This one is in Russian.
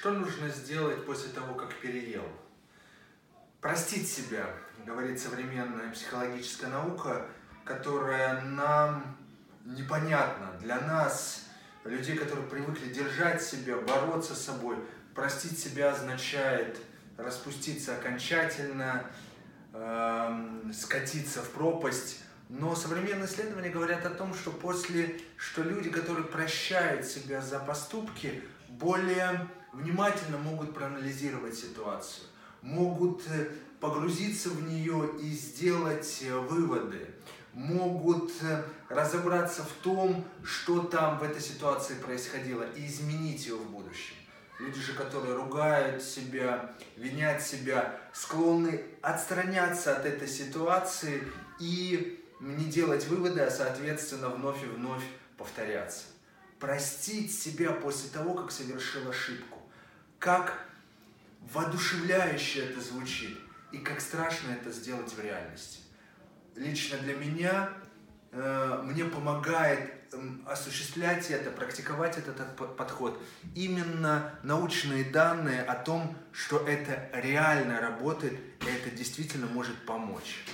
Что нужно сделать после того, как переел? Простить себя, говорит современная психологическая наука, которая нам непонятна. Для нас, людей, которые привыкли держать себя, бороться с собой, простить себя означает распуститься окончательно, э, скатиться в пропасть. Но современные исследования говорят о том, что после, что люди, которые прощают себя за поступки, более внимательно могут проанализировать ситуацию, могут э, погрузиться в нее и сделать э, выводы, могут э, разобраться в том, что там в этой ситуации происходило, и изменить ее в будущем. Люди же, которые ругают себя, винят себя, склонны отстраняться от этой ситуации и не делать выводы, а соответственно вновь и вновь повторяться простить себя после того, как совершил ошибку. Как воодушевляюще это звучит и как страшно это сделать в реальности. Лично для меня, э, мне помогает э, осуществлять это, практиковать этот подход. Именно научные данные о том, что это реально работает, и это действительно может помочь.